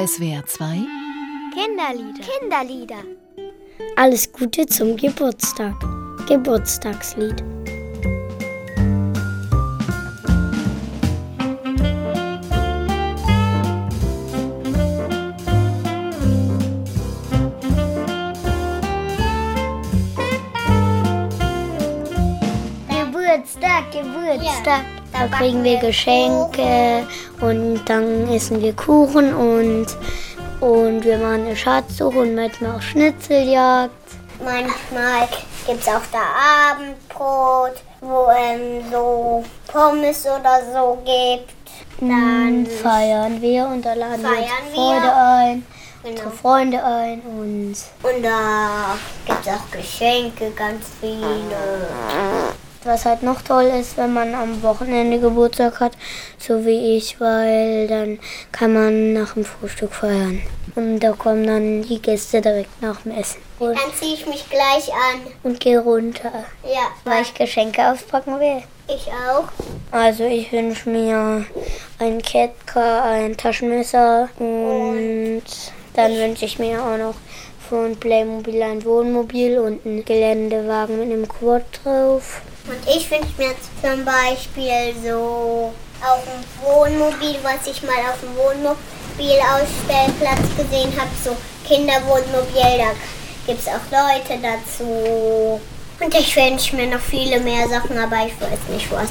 SWR 2 Kinderlieder. Kinderlieder. Alles Gute zum Geburtstag. Geburtstagslied. Geburtstag, Geburtstag. Da kriegen wir Geschenke und dann essen wir Kuchen und, und wir machen eine Schatzsuche und manchmal auch Schnitzeljagd. Manchmal gibt es auch da Abendbrot, wo ähm, so Pommes oder so gibt. Dann feiern wir und da laden wir unsere Freunde ein, Genau. unsere Freunde ein und Und da gibt es auch Geschenke, ganz viele. Was halt noch toll ist, wenn man am Wochenende Geburtstag hat, so wie ich, weil dann kann man nach dem Frühstück feiern. Und da kommen dann die Gäste direkt nach dem Essen. Und, Dann ziehe ich mich gleich an. und gehe runter, Ja, weil ich Geschenke auspacken will. ich auch. Also ich wünsche mir ein Kettcar, ein Taschenmesser und dann wünsche ich mir auch noch von Playmobil ein Wohnmobil und einen Geländewagen mit einem Quad drauf. Und ich wünsche mir zum Beispiel so auf dem Wohnmobil, was ich mal auf dem Wohnmobilausstellplatz gesehen habe, so Kinderwohnmobil, da gibt es auch Leute dazu. Und ich wünsche mir noch viele mehr Sachen, aber ich weiß nicht was.